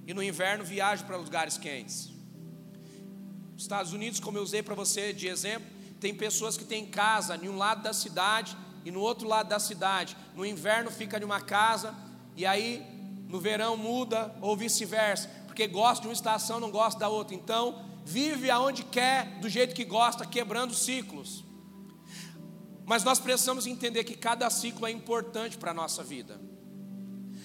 e no inverno viaja para lugares quentes. Estados Unidos, como eu usei para você de exemplo, tem pessoas que têm casa em um lado da cidade e no outro lado da cidade. No inverno fica em uma casa e aí no verão muda ou vice-versa, porque gosta de uma estação, não gosta da outra. Então, vive aonde quer, do jeito que gosta, quebrando ciclos. Mas nós precisamos entender que cada ciclo é importante para a nossa vida.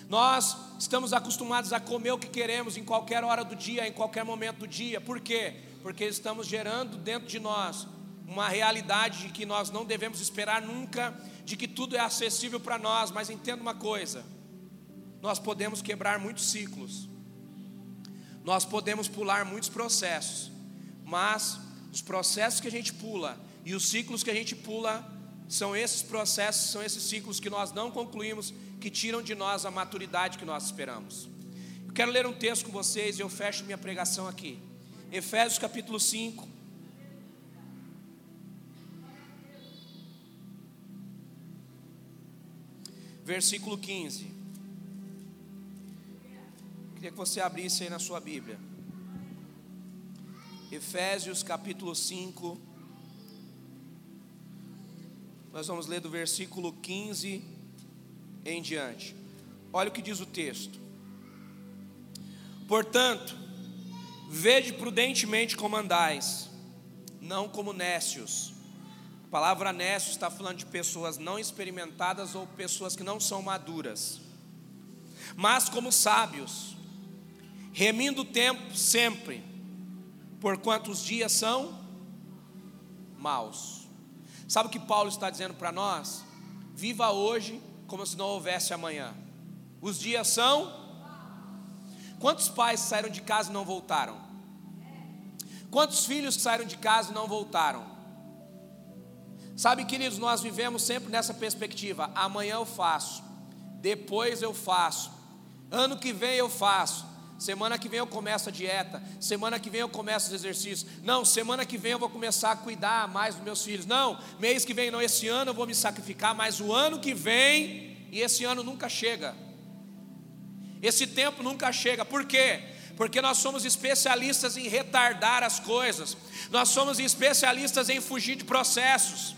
Nós estamos acostumados a comer o que queremos em qualquer hora do dia, em qualquer momento do dia. Por quê? porque estamos gerando dentro de nós uma realidade de que nós não devemos esperar nunca, de que tudo é acessível para nós, mas entenda uma coisa: nós podemos quebrar muitos ciclos, nós podemos pular muitos processos, mas os processos que a gente pula e os ciclos que a gente pula são esses processos, são esses ciclos que nós não concluímos, que tiram de nós a maturidade que nós esperamos. Eu quero ler um texto com vocês e eu fecho minha pregação aqui. Efésios capítulo 5. Versículo 15. Queria que você abrisse aí na sua Bíblia. Efésios capítulo 5. Nós vamos ler do versículo 15 em diante. Olha o que diz o texto. Portanto, Vede prudentemente como andais, não como nécios. A palavra nécio está falando de pessoas não experimentadas ou pessoas que não são maduras, mas como sábios, remindo o tempo sempre, porquanto os dias são maus. Sabe o que Paulo está dizendo para nós? Viva hoje como se não houvesse amanhã. Os dias são Quantos pais saíram de casa e não voltaram? Quantos filhos saíram de casa e não voltaram? Sabe, queridos, nós vivemos sempre nessa perspectiva: amanhã eu faço, depois eu faço, ano que vem eu faço, semana que vem eu começo a dieta, semana que vem eu começo os exercícios. Não, semana que vem eu vou começar a cuidar mais dos meus filhos. Não, mês que vem não, esse ano eu vou me sacrificar, mas o ano que vem, e esse ano nunca chega. Esse tempo nunca chega. Por quê? Porque nós somos especialistas em retardar as coisas. Nós somos especialistas em fugir de processos.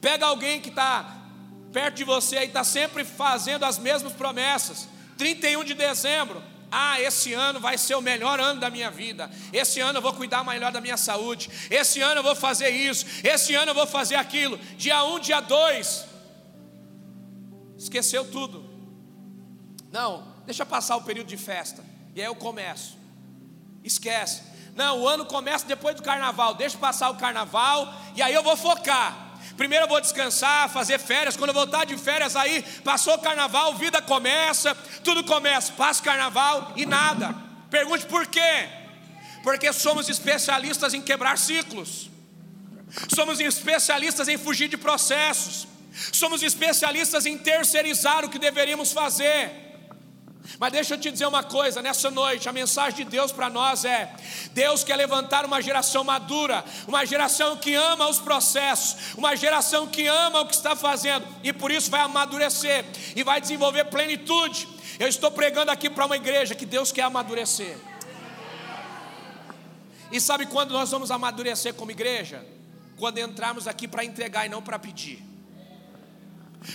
Pega alguém que está perto de você e está sempre fazendo as mesmas promessas. 31 de dezembro, ah, esse ano vai ser o melhor ano da minha vida. Esse ano eu vou cuidar melhor da minha saúde. Esse ano eu vou fazer isso. Esse ano eu vou fazer aquilo. Dia 1, dia 2. Esqueceu tudo. Não, deixa passar o período de festa, e aí eu começo. Esquece. Não, o ano começa depois do carnaval, deixa passar o carnaval, e aí eu vou focar. Primeiro eu vou descansar, fazer férias. Quando eu voltar de férias, aí passou o carnaval, vida começa, tudo começa. Passa o carnaval e nada. Pergunte por quê? Porque somos especialistas em quebrar ciclos, somos especialistas em fugir de processos, somos especialistas em terceirizar o que deveríamos fazer. Mas deixa eu te dizer uma coisa: nessa noite, a mensagem de Deus para nós é: Deus quer levantar uma geração madura, uma geração que ama os processos, uma geração que ama o que está fazendo e por isso vai amadurecer e vai desenvolver plenitude. Eu estou pregando aqui para uma igreja que Deus quer amadurecer. E sabe quando nós vamos amadurecer como igreja? Quando entrarmos aqui para entregar e não para pedir.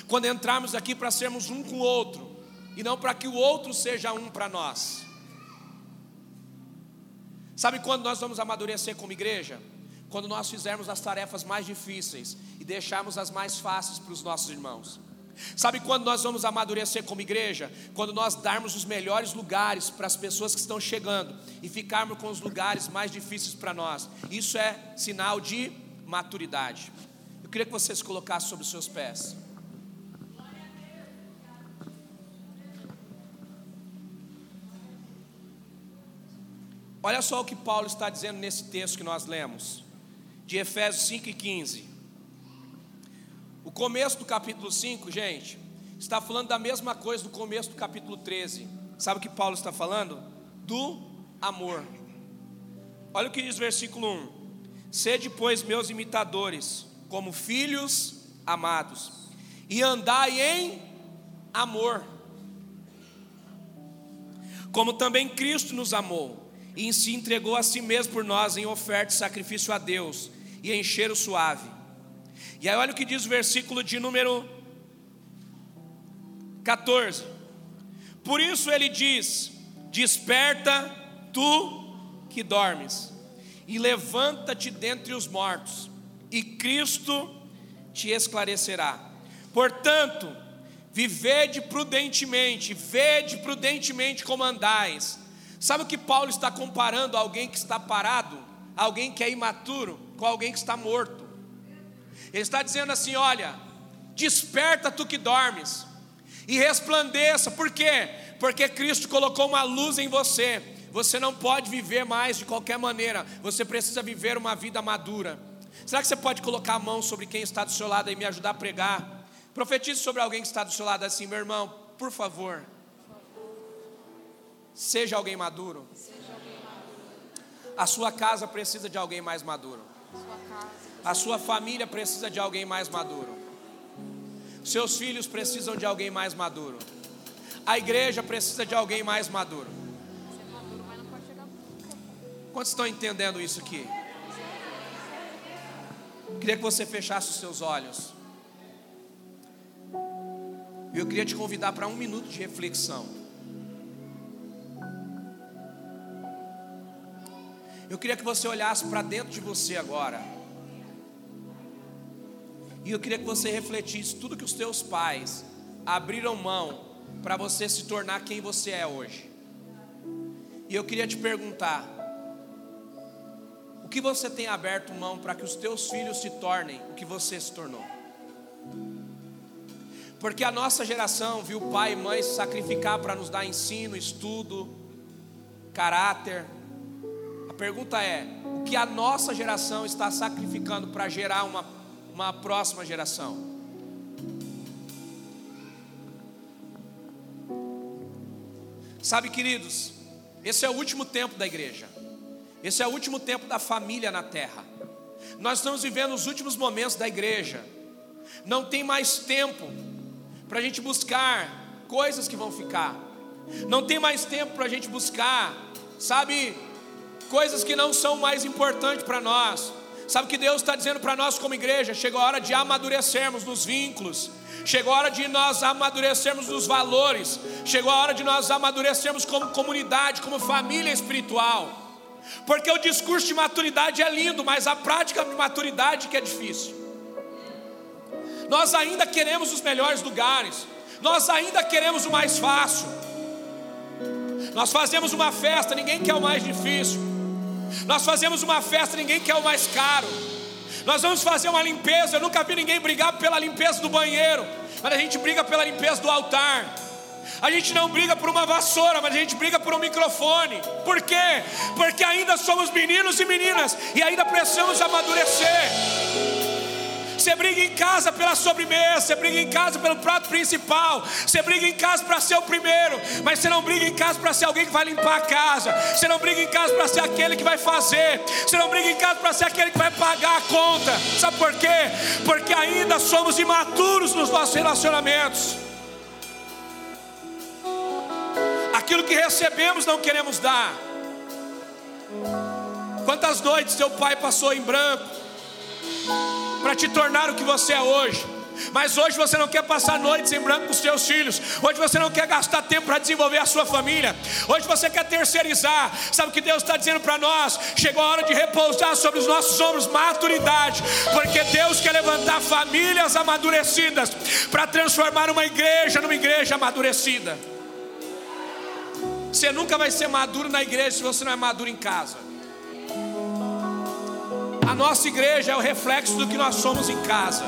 Quando entrarmos aqui para sermos um com o outro e não para que o outro seja um para nós. Sabe quando nós vamos amadurecer como igreja? Quando nós fizermos as tarefas mais difíceis e deixarmos as mais fáceis para os nossos irmãos. Sabe quando nós vamos amadurecer como igreja? Quando nós darmos os melhores lugares para as pessoas que estão chegando e ficarmos com os lugares mais difíceis para nós. Isso é sinal de maturidade. Eu queria que você se colocasse sobre os seus pés. Olha só o que Paulo está dizendo nesse texto que nós lemos, de Efésios 5 e 15. O começo do capítulo 5, gente, está falando da mesma coisa do começo do capítulo 13. Sabe o que Paulo está falando? Do amor. Olha o que diz o versículo 1: Sede, pois, meus imitadores, como filhos amados, e andai em amor, como também Cristo nos amou e se entregou a si mesmo por nós em oferta e sacrifício a Deus e em cheiro suave. E aí olha o que diz o versículo de número 14. Por isso ele diz: Desperta tu que dormes, e levanta-te dentre os mortos, e Cristo te esclarecerá. Portanto, vivede prudentemente, vede prudentemente como andais Sabe o que Paulo está comparando alguém que está parado, alguém que é imaturo, com alguém que está morto? Ele está dizendo assim: olha, desperta tu que dormes, e resplandeça, por quê? Porque Cristo colocou uma luz em você. Você não pode viver mais de qualquer maneira, você precisa viver uma vida madura. Será que você pode colocar a mão sobre quem está do seu lado e me ajudar a pregar? Profetize sobre alguém que está do seu lado assim, meu irmão, por favor. Seja alguém maduro. A sua casa precisa de alguém mais maduro. A sua família precisa de alguém mais maduro. Seus filhos precisam de alguém mais maduro. A igreja precisa de alguém mais maduro. Quantos estão entendendo isso aqui? Queria que você fechasse os seus olhos. E eu queria te convidar para um minuto de reflexão. Eu queria que você olhasse para dentro de você agora. E eu queria que você refletisse tudo que os teus pais abriram mão para você se tornar quem você é hoje. E eu queria te perguntar: o que você tem aberto mão para que os teus filhos se tornem o que você se tornou? Porque a nossa geração viu pai e mãe se sacrificar para nos dar ensino, estudo, caráter, pergunta é: o que a nossa geração está sacrificando para gerar uma, uma próxima geração? Sabe, queridos, esse é o último tempo da igreja, esse é o último tempo da família na terra. Nós estamos vivendo os últimos momentos da igreja, não tem mais tempo para a gente buscar coisas que vão ficar, não tem mais tempo para a gente buscar, sabe, coisas que não são mais importantes para nós. Sabe o que Deus está dizendo para nós como igreja? Chegou a hora de amadurecermos nos vínculos, chegou a hora de nós amadurecermos nos valores, chegou a hora de nós amadurecermos como comunidade, como família espiritual. Porque o discurso de maturidade é lindo, mas a prática de maturidade que é difícil. Nós ainda queremos os melhores lugares, nós ainda queremos o mais fácil. Nós fazemos uma festa, ninguém quer o mais difícil. Nós fazemos uma festa, ninguém quer o mais caro. Nós vamos fazer uma limpeza. Eu nunca vi ninguém brigar pela limpeza do banheiro, mas a gente briga pela limpeza do altar. A gente não briga por uma vassoura, mas a gente briga por um microfone. Por quê? Porque ainda somos meninos e meninas e ainda precisamos amadurecer. Você briga em casa pela sobremesa, você briga em casa pelo prato principal, você briga em casa para ser o primeiro, mas você não briga em casa para ser alguém que vai limpar a casa, você não briga em casa para ser aquele que vai fazer, você não briga em casa para ser aquele que vai pagar a conta. Sabe por quê? Porque ainda somos imaturos nos nossos relacionamentos. Aquilo que recebemos não queremos dar. Quantas noites teu pai passou em branco para te tornar o que você é hoje? Mas hoje você não quer passar noites em branco com os seus filhos. Hoje você não quer gastar tempo para desenvolver a sua família. Hoje você quer terceirizar. Sabe o que Deus está dizendo para nós? Chegou a hora de repousar sobre os nossos ombros maturidade. Porque Deus quer levantar famílias amadurecidas para transformar uma igreja numa igreja amadurecida. Você nunca vai ser maduro na igreja se você não é maduro em casa. A nossa igreja é o reflexo do que nós somos em casa.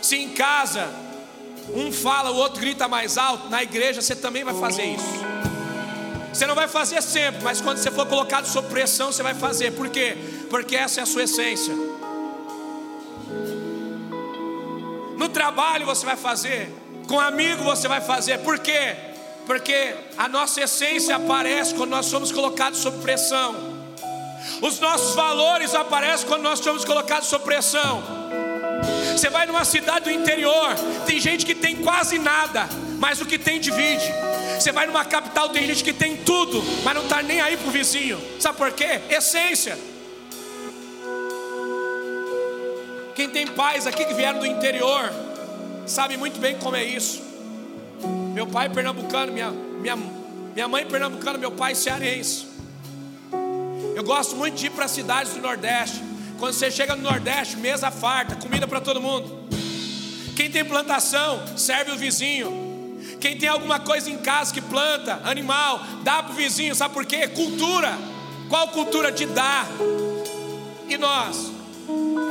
Se em casa um fala, o outro grita mais alto, na igreja você também vai fazer isso. Você não vai fazer sempre, mas quando você for colocado sob pressão, você vai fazer. Por quê? Porque essa é a sua essência. No trabalho você vai fazer, com amigo você vai fazer. Por quê? Porque a nossa essência aparece quando nós somos colocados sob pressão. Os nossos valores aparecem quando nós somos colocados sob pressão. Você vai numa cidade do interior, tem gente que tem quase nada, mas o que tem divide. Você vai numa capital, tem gente que tem tudo, mas não está nem aí pro vizinho. Sabe por quê? Essência. Quem tem pais aqui que vieram do interior, sabe muito bem como é isso. Meu pai é pernambucano, minha, minha, minha mãe é pernambucana, meu pai é cearense. Eu gosto muito de ir para cidades do Nordeste. Quando você chega no Nordeste, mesa farta, comida para todo mundo. Quem tem plantação, serve o vizinho. Quem tem alguma coisa em casa que planta, animal, dá para o vizinho, sabe por quê? Cultura. Qual cultura de dar? E nós?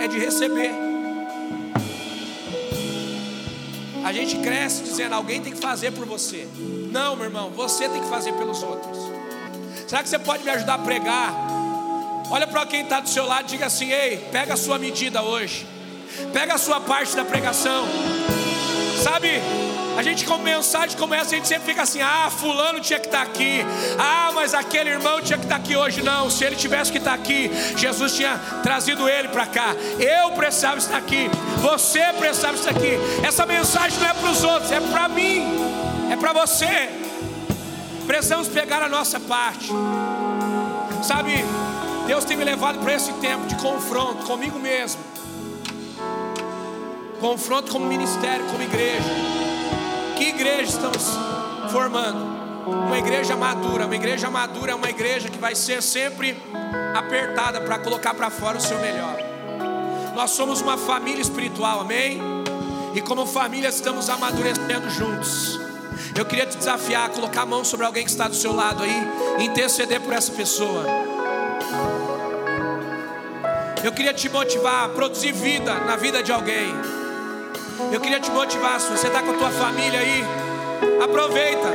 É de receber. A gente cresce dizendo, alguém tem que fazer por você. Não, meu irmão, você tem que fazer pelos outros. Será que você pode me ajudar a pregar? Olha para quem está do seu lado diga assim: Ei, pega a sua medida hoje, pega a sua parte da pregação. Sabe, a gente com mensagem como essa, a gente sempre fica assim: ah, fulano tinha que estar tá aqui, ah, mas aquele irmão tinha que estar tá aqui hoje. Não, se ele tivesse que estar tá aqui, Jesus tinha trazido ele para cá. Eu precisava estar aqui, você precisava estar aqui. Essa mensagem não é para os outros, é para mim, é para você. Precisamos pegar a nossa parte, sabe? Deus tem me levado para esse tempo de confronto comigo mesmo. Confronto como ministério, como igreja. Que igreja estamos formando? Uma igreja madura. Uma igreja madura é uma igreja que vai ser sempre apertada para colocar para fora o seu melhor. Nós somos uma família espiritual, amém? E como família estamos amadurecendo juntos. Eu queria te desafiar a colocar a mão sobre alguém que está do seu lado aí, interceder por essa pessoa. Eu queria te motivar a produzir vida na vida de alguém. Eu queria te motivar, se você está com a tua família aí, aproveita.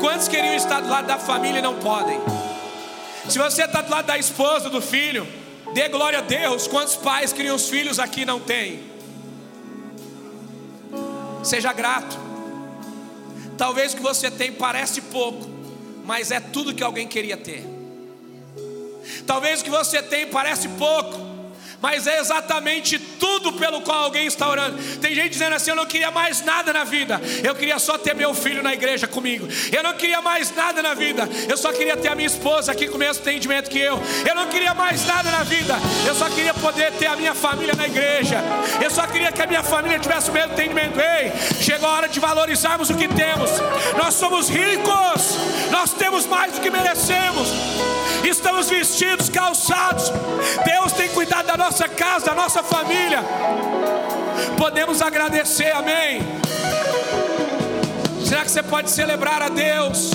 Quantos queriam estar do lado da família e não podem? Se você está do lado da esposa, do filho, dê glória a Deus. Quantos pais criam os filhos aqui não tem? Seja grato. Talvez o que você tem parece pouco, mas é tudo que alguém queria ter. Talvez o que você tem parece pouco, mas é exatamente tudo pelo qual alguém está orando. Tem gente dizendo assim: Eu não queria mais nada na vida, eu queria só ter meu filho na igreja comigo. Eu não queria mais nada na vida, eu só queria ter a minha esposa aqui com o mesmo entendimento que eu. Eu não queria mais nada na vida, eu só queria poder ter a minha família na igreja. Eu só queria que a minha família tivesse o mesmo entendimento. Ei, chegou a hora de valorizarmos o que temos. Nós somos ricos, nós temos mais do que merecemos estamos vestidos, calçados. Deus tem cuidado da nossa casa, da nossa família. Podemos agradecer, amém. Será que você pode celebrar a Deus?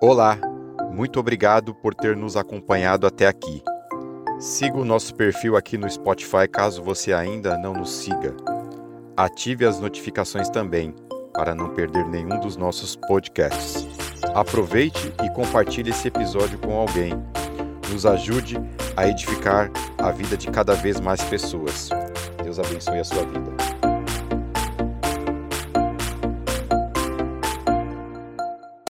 Olá, muito obrigado por ter nos acompanhado até aqui. Siga o nosso perfil aqui no Spotify caso você ainda não nos siga. Ative as notificações também para não perder nenhum dos nossos podcasts. Aproveite e compartilhe esse episódio com alguém. Nos ajude a edificar a vida de cada vez mais pessoas. Deus abençoe a sua vida.